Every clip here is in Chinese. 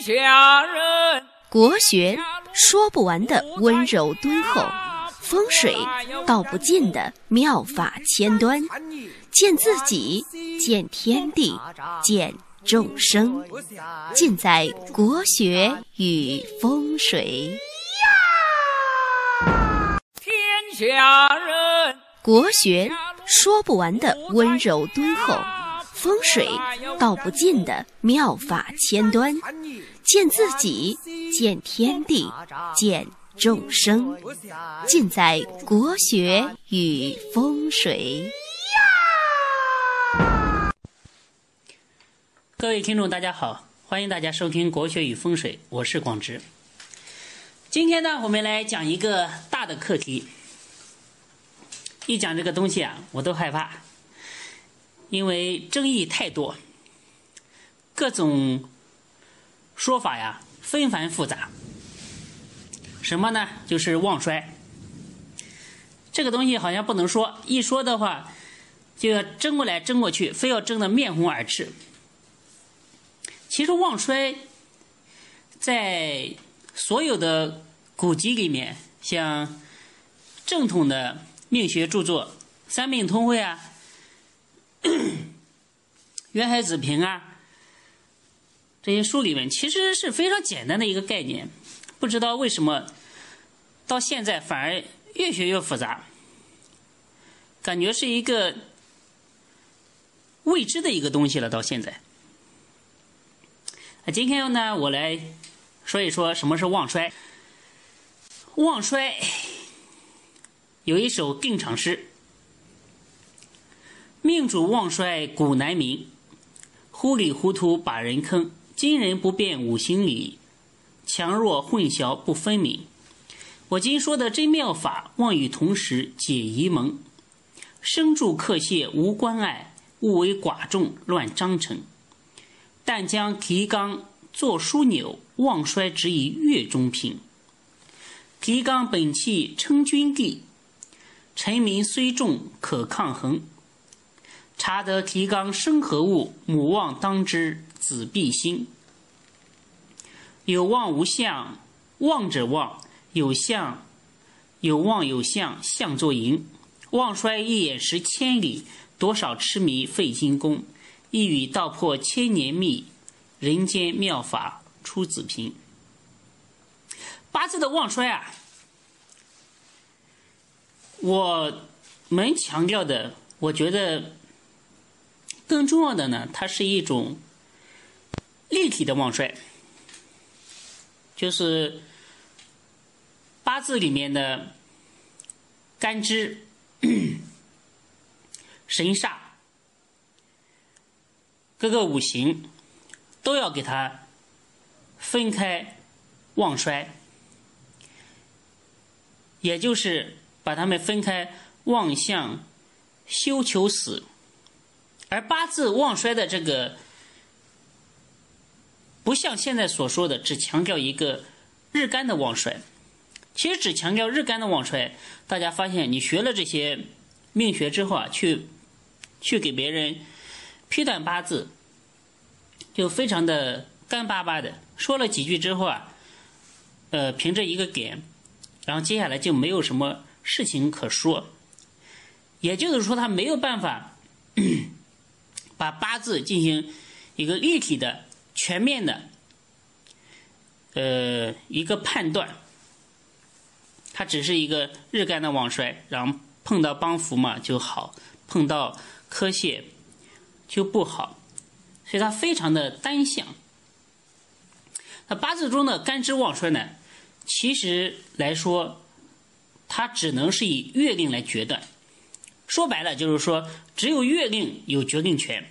下人，国学说不完的温柔敦厚，风水道不尽的妙法千端，见自己，见天地，见众生，尽在国学与风水。天下人，国学说不完的温柔敦厚，风水道不尽的妙法千端，见自己，见天地，见众生，尽在国学与风水。各位听众，大家好，欢迎大家收听《国学与风水》，我是广直。今天呢，我们来讲一个大的课题。一讲这个东西啊，我都害怕，因为争议太多，各种说法呀纷繁复杂。什么呢？就是旺衰。这个东西好像不能说，一说的话就要争过来争过去，非要争得面红耳赤。其实旺衰在所有的古籍里面，像正统的命学著作《三命通会》啊，《渊海子平》啊这些书里面，其实是非常简单的一个概念。不知道为什么到现在反而越学越复杂，感觉是一个未知的一个东西了。到现在。那今天呢，我来说一说什么是旺衰。旺衰有一首定场诗：“命主旺衰古难明，糊里糊涂把人坑。今人不辨五行理，强弱混淆不分明。我今说的真妙法，望与同时解疑蒙。生住克泄无关爱，勿为寡众乱章程。”但将提纲作枢纽，旺衰只以月中平。提纲本气称君地，臣民虽众可抗衡。察得提纲生何物？母望当知子必兴。有望无相，望者旺；有相，有望有相，相作淫。旺衰一眼识千里，多少痴迷费心功。一语道破千年秘，人间妙法出子平。八字的旺衰啊，我们强调的，我觉得更重要的呢，它是一种立体的旺衰，就是八字里面的干支、神煞。各个五行都要给它分开旺衰，也就是把它们分开旺相休求死。而八字旺衰的这个，不像现在所说的只强调一个日干的旺衰，其实只强调日干的旺衰。大家发现，你学了这些命学之后啊，去去给别人。批断八字就非常的干巴巴的，说了几句之后啊，呃，凭着一个点，然后接下来就没有什么事情可说。也就是说，他没有办法把八字进行一个立体的、全面的，呃，一个判断。它只是一个日干的旺衰，然后碰到帮扶嘛就好，碰到科泄。就不好，所以它非常的单向。那八字中的干支旺衰呢，其实来说，它只能是以月令来决断。说白了就是说，只有月令有决定权。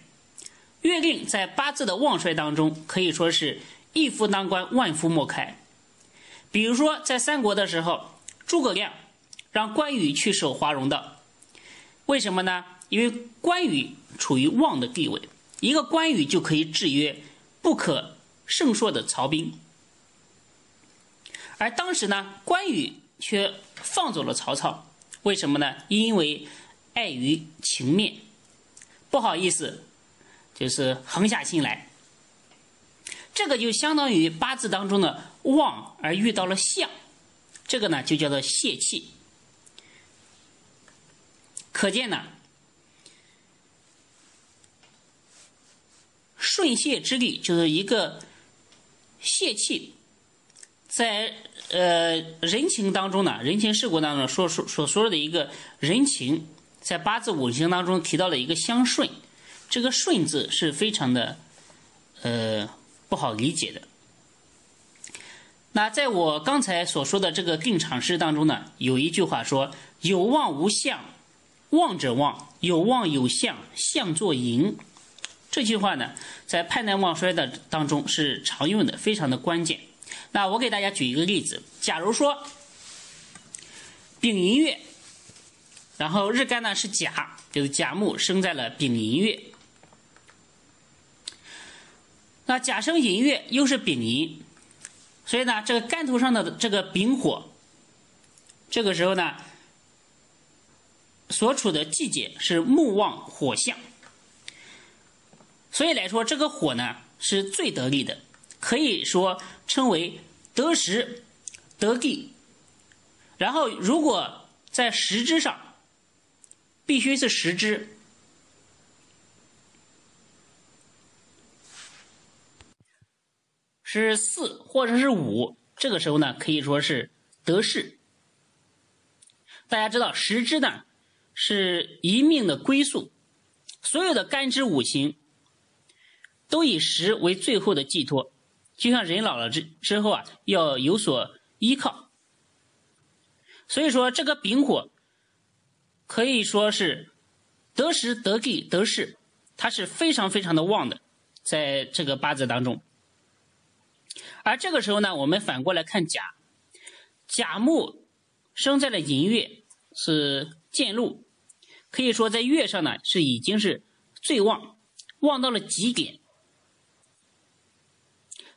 月令在八字的旺衰当中，可以说是一夫当关，万夫莫开。比如说在三国的时候，诸葛亮让关羽去守华容道，为什么呢？因为关羽。处于旺的地位，一个关羽就可以制约不可胜说的曹兵。而当时呢，关羽却放走了曹操，为什么呢？因为碍于情面，不好意思，就是横下心来。这个就相当于八字当中的旺而遇到了相，这个呢就叫做泄气。可见呢，顺泄之力就是一个泄气，在呃人情当中呢，人情世故当中所说所说的一个人情，在八字五行当中提到了一个相顺，这个顺字是非常的呃不好理解的。那在我刚才所说的这个定场诗当中呢，有一句话说：“有望无相。”望者旺，有望有相，相作盈。这句话呢，在判断旺衰的当中是常用的，非常的关键。那我给大家举一个例子，假如说丙寅月，然后日干呢是甲，就是甲木生在了丙寅月。那甲生寅月又是丙寅，所以呢，这个干头上的这个丙火，这个时候呢。所处的季节是木旺火相，所以来说，这个火呢是最得力的，可以说称为得时得地。然后，如果在时支上，必须是时支，是四或者是五，这个时候呢可以说是得势。大家知道时之呢？是一命的归宿，所有的干支五行都以食为最后的寄托，就像人老了之之后啊，要有所依靠。所以说，这个丙火可以说是得时得地得势，它是非常非常的旺的，在这个八字当中。而这个时候呢，我们反过来看甲，甲木生在了寅月，是见禄。可以说，在月上呢是已经是最旺，旺到了极点。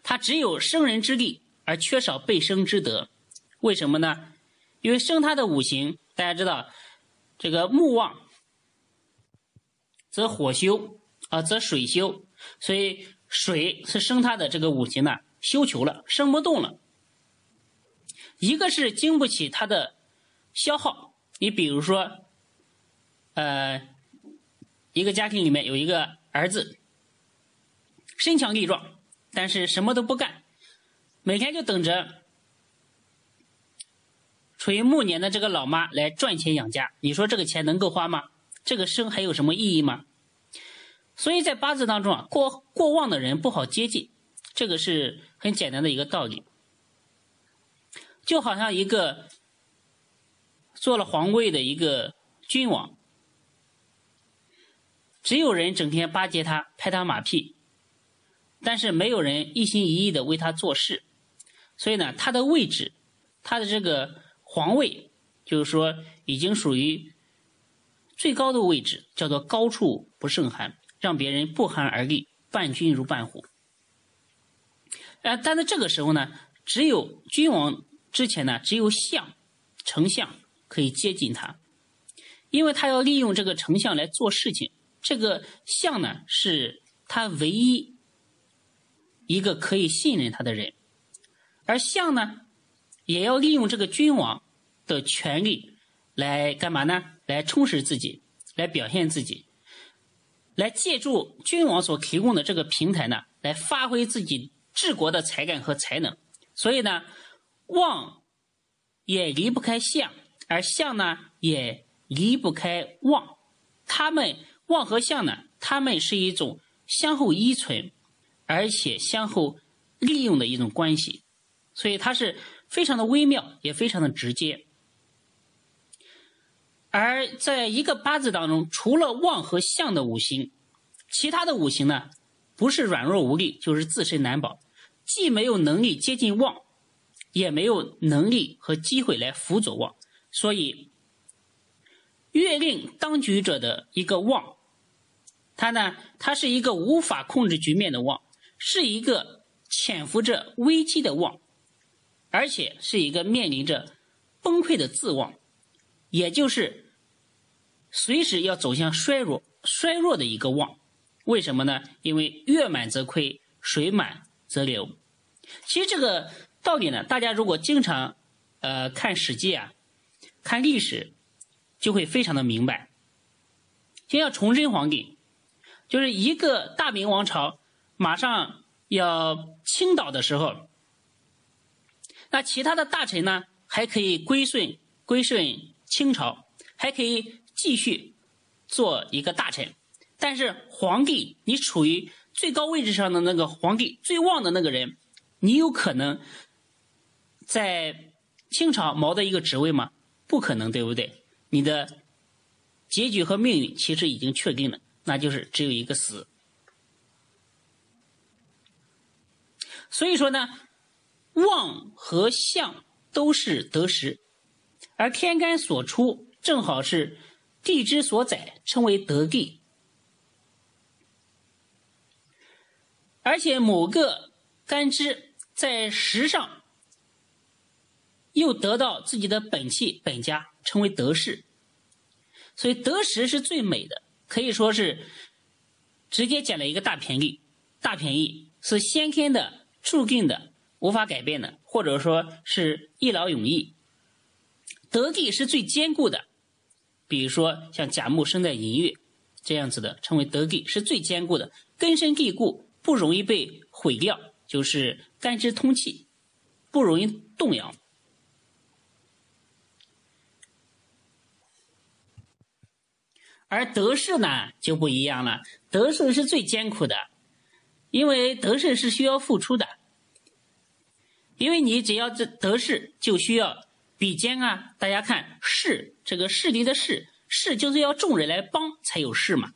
他只有生人之力，而缺少被生之德。为什么呢？因为生他的五行，大家知道，这个木旺则火休啊，则水休，所以水是生他的这个五行呢，休囚了，生不动了。一个是经不起它的消耗，你比如说。呃，一个家庭里面有一个儿子，身强力壮，但是什么都不干，每天就等着处于暮年的这个老妈来赚钱养家。你说这个钱能够花吗？这个生还有什么意义吗？所以在八字当中啊，过过旺的人不好接近，这个是很简单的一个道理。就好像一个做了皇位的一个君王。只有人整天巴结他、拍他马屁，但是没有人一心一意的为他做事，所以呢，他的位置，他的这个皇位，就是说已经属于最高的位置，叫做高处不胜寒，让别人不寒而栗，伴君如伴虎。呃，但在这个时候呢，只有君王之前呢，只有相、丞相可以接近他，因为他要利用这个丞相来做事情。这个相呢，是他唯一一个可以信任他的人，而相呢，也要利用这个君王的权利来干嘛呢？来充实自己，来表现自己，来借助君王所提供的这个平台呢，来发挥自己治国的才干和才能。所以呢，旺也离不开相，而相呢，也离不开旺，他们。旺和相呢，他们是一种相互依存，而且相互利用的一种关系，所以它是非常的微妙，也非常的直接。而在一个八字当中，除了旺和相的五行，其他的五行呢，不是软弱无力，就是自身难保，既没有能力接近旺，也没有能力和机会来辅佐旺，所以月令当局者的一个旺。它呢，它是一个无法控制局面的旺，是一个潜伏着危机的旺，而且是一个面临着崩溃的自旺，也就是随时要走向衰弱、衰弱的一个旺。为什么呢？因为月满则亏，水满则。流。其实这个道理呢，大家如果经常呃看《史记》啊，看历史，就会非常的明白。就像崇祯皇帝，就是一个大明王朝马上要倾倒的时候，那其他的大臣呢，还可以归顺归顺清朝，还可以继续做一个大臣。但是皇帝，你处于最高位置上的那个皇帝最旺的那个人，你有可能在清朝谋的一个职位吗？不可能，对不对？你的结局和命运其实已经确定了，那就是只有一个死。所以说呢，旺和相都是得时，而天干所出正好是地支所载，称为得地。而且某个干支在时上又得到自己的本气本家，称为得势。所以得时是最美的，可以说是直接捡了一个大便宜。大便宜是先天的、注定的、无法改变的，或者说是一劳永逸。得地是最坚固的，比如说像甲木生在寅月这样子的，称为得地是最坚固的，根深蒂固。不容易被毁掉，就是干支通气，不容易动摇。而得势呢就不一样了，得势是最艰苦的，因为得势是需要付出的。因为你只要这得势，就需要比肩啊。大家看势，这个势力的势，势就是要众人来帮才有势嘛，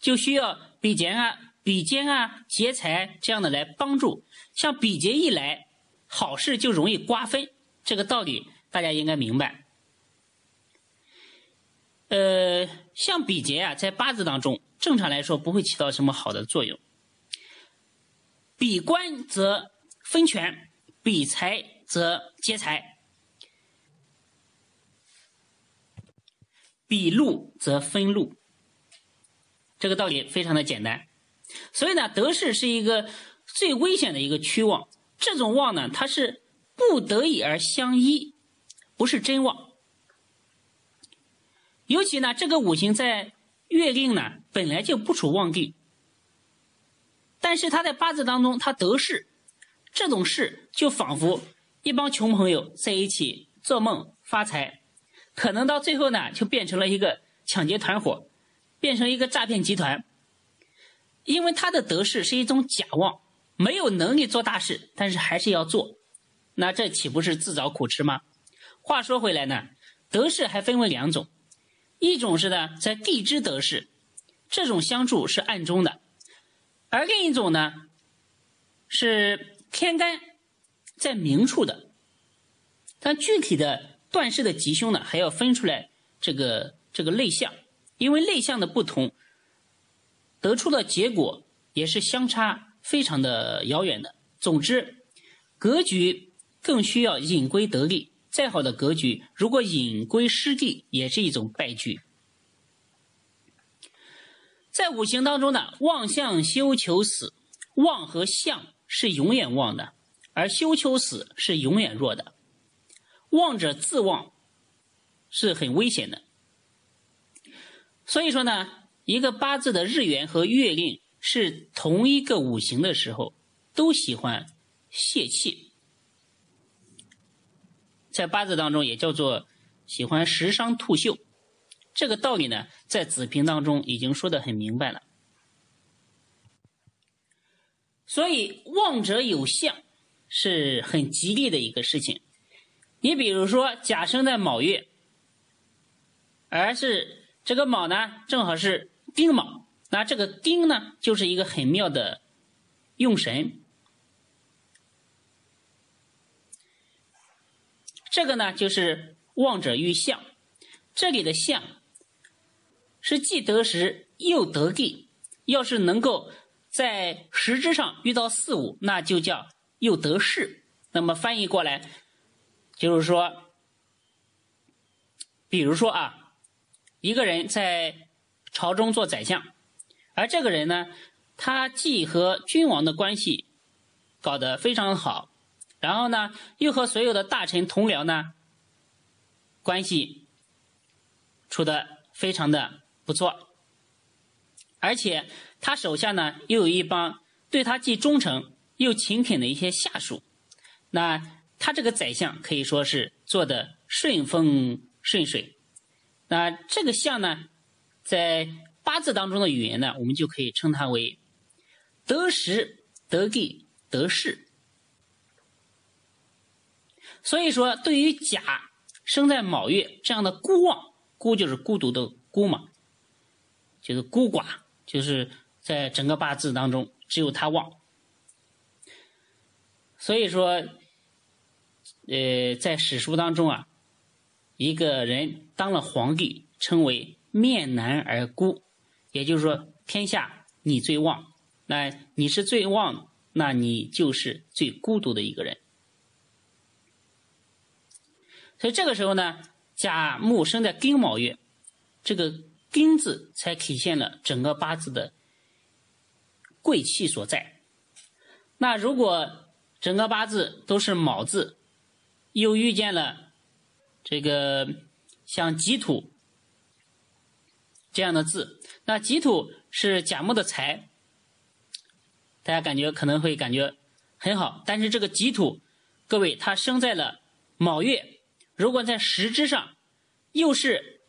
就需要。比劫啊，比肩啊，劫财这样的来帮助，像比劫一来，好事就容易瓜分，这个道理大家应该明白。呃，像比劫啊，在八字当中，正常来说不会起到什么好的作用。比官则分权，比财则劫财，比禄则分禄。这个道理非常的简单，所以呢，得势是一个最危险的一个趋旺。这种旺呢，它是不得已而相依，不是真旺。尤其呢，这个五行在月令呢本来就不处旺地，但是他在八字当中他得势，这种势就仿佛一帮穷朋友在一起做梦发财，可能到最后呢就变成了一个抢劫团伙。变成一个诈骗集团，因为他的得势是一种假妄，没有能力做大事，但是还是要做，那这岂不是自找苦吃吗？话说回来呢，得势还分为两种，一种是呢在地支得势，这种相助是暗中的，而另一种呢是天干在明处的，但具体的断事的吉凶呢还要分出来这个这个类象。因为类象的不同，得出的结果也是相差非常的遥远的。总之，格局更需要隐归得利。再好的格局，如果隐归失地，也是一种败局。在五行当中呢，旺相休求死，旺和相是永远旺的，而休求死是永远弱的。旺者自旺是很危险的。所以说呢，一个八字的日元和月令是同一个五行的时候，都喜欢泄气，在八字当中也叫做喜欢食伤吐秀。这个道理呢，在子平当中已经说的很明白了。所以旺者有相是很吉利的一个事情。你比如说甲生在卯月，而是。这个卯呢，正好是丁卯，那这个丁呢，就是一个很妙的用神。这个呢，就是望者遇相，这里的相是既得时又得地。要是能够在实质上遇到四五，那就叫又得势。那么翻译过来，就是说，比如说啊。一个人在朝中做宰相，而这个人呢，他既和君王的关系搞得非常好，然后呢，又和所有的大臣同僚呢关系处的非常的不错，而且他手下呢又有一帮对他既忠诚又勤恳的一些下属，那他这个宰相可以说是做的顺风顺水。那这个相呢，在八字当中的语言呢，我们就可以称它为得时、得地、得势。所以说，对于甲生在卯月这样的孤旺，孤就是孤独的孤嘛，就是孤寡，就是在整个八字当中只有他旺。所以说，呃，在史书当中啊。一个人当了皇帝，称为面南而孤，也就是说天下你最旺，那你是最旺，那你就是最孤独的一个人。所以这个时候呢，甲木生在丁卯月，这个丁字才体现了整个八字的贵气所在。那如果整个八字都是卯字，又遇见了。这个像己土这样的字，那己土是甲木的财，大家感觉可能会感觉很好。但是这个己土，各位它生在了卯月，如果在时支上又是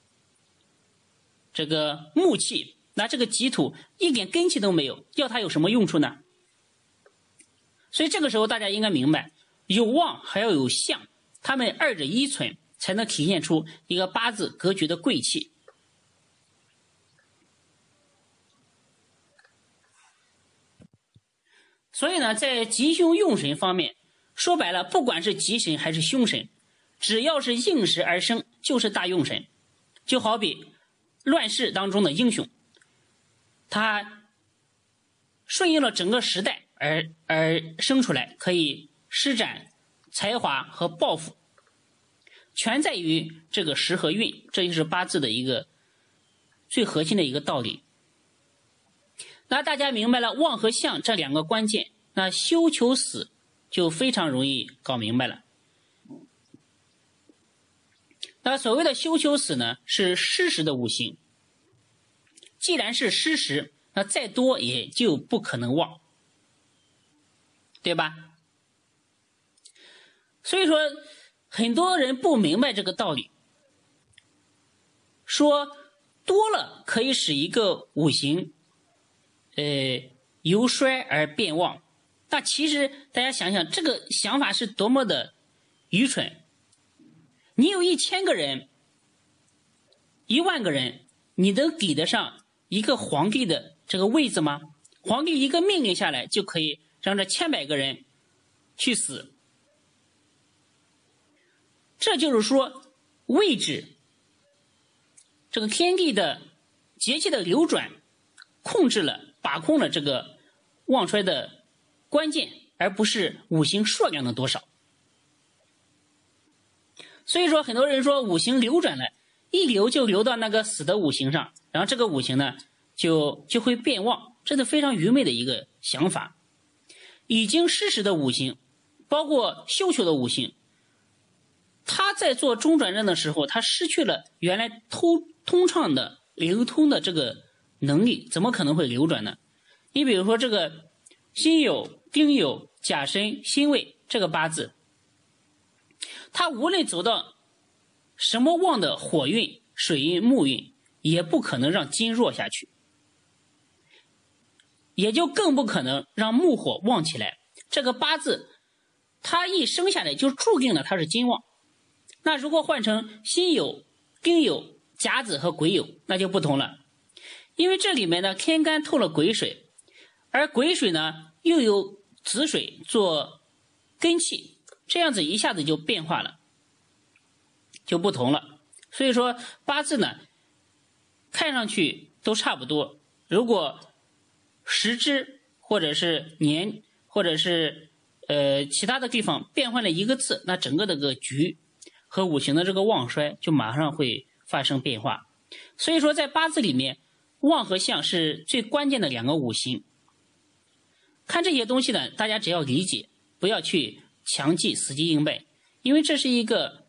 这个木气，那这个己土一点根气都没有，要它有什么用处呢？所以这个时候大家应该明白，有旺还要有相，他们二者依存。才能体现出一个八字格局的贵气。所以呢，在吉凶用神方面，说白了，不管是吉神还是凶神，只要是应时而生，就是大用神。就好比乱世当中的英雄，他顺应了整个时代而而生出来，可以施展才华和抱负。全在于这个时和运，这就是八字的一个最核心的一个道理。那大家明白了旺和相这两个关键，那休求死就非常容易搞明白了。那所谓的休求死呢，是失时的五行。既然是失时，那再多也就不可能旺，对吧？所以说。很多人不明白这个道理，说多了可以使一个五行，呃，由衰而变旺。但其实大家想想，这个想法是多么的愚蠢！你有一千个人、一万个人，你能抵得上一个皇帝的这个位子吗？皇帝一个命令下来，就可以让这千百个人去死。这就是说，位置，这个天地的节气的流转，控制了、把控了这个旺衰的关键，而不是五行数量的多少。所以说，很多人说五行流转了，一流就流到那个死的五行上，然后这个五行呢，就就会变旺，这是非常愚昧的一个想法。已经失时的五行，包括休囚的五行。他在做中转站的时候，他失去了原来通通畅的流通的这个能力，怎么可能会流转呢？你比如说这个辛酉、丁酉、甲申、辛未这个八字，他无论走到什么旺的火运、水运、木运，也不可能让金弱下去，也就更不可能让木火旺起来。这个八字，他一生下来就注定了他是金旺。那如果换成辛酉、丁酉、甲子和癸酉，那就不同了，因为这里面呢天干透了癸水，而癸水呢又有子水做根气，这样子一下子就变化了，就不同了。所以说八字呢，看上去都差不多，如果时支或者是年或者是呃其他的地方变换了一个字，那整个的个局。和五行的这个旺衰就马上会发生变化，所以说在八字里面，旺和相是最关键的两个五行。看这些东西呢，大家只要理解，不要去强记、死记硬背，因为这是一个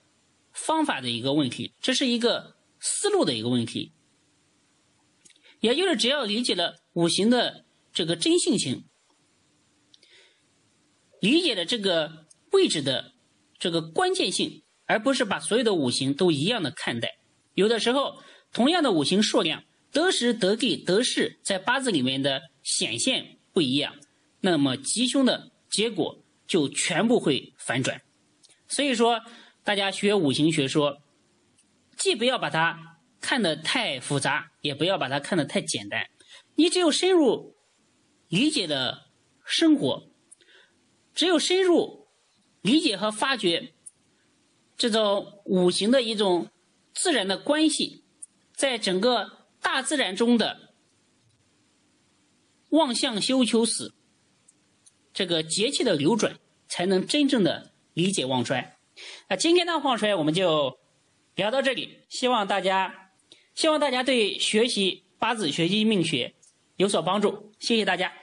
方法的一个问题，这是一个思路的一个问题。也就是只要理解了五行的这个真性情，理解了这个位置的这个关键性，而不是把所有的五行都一样的看待。有的时候，同样的五行数量，得时、得地、得势，在八字里面的显现不一样，那么吉凶的结果就全部会反转。所以说，大家学五行学说，既不要把它看得太复杂，也不要把它看得太简单。你只有深入理解的生活，只有深入理解和发掘这种五行的一种。自然的关系，在整个大自然中的望向修求死，这个节气的流转，才能真正的理解旺衰。那今天的旺衰我们就聊到这里，希望大家，希望大家对学习八字、学习命学有所帮助。谢谢大家。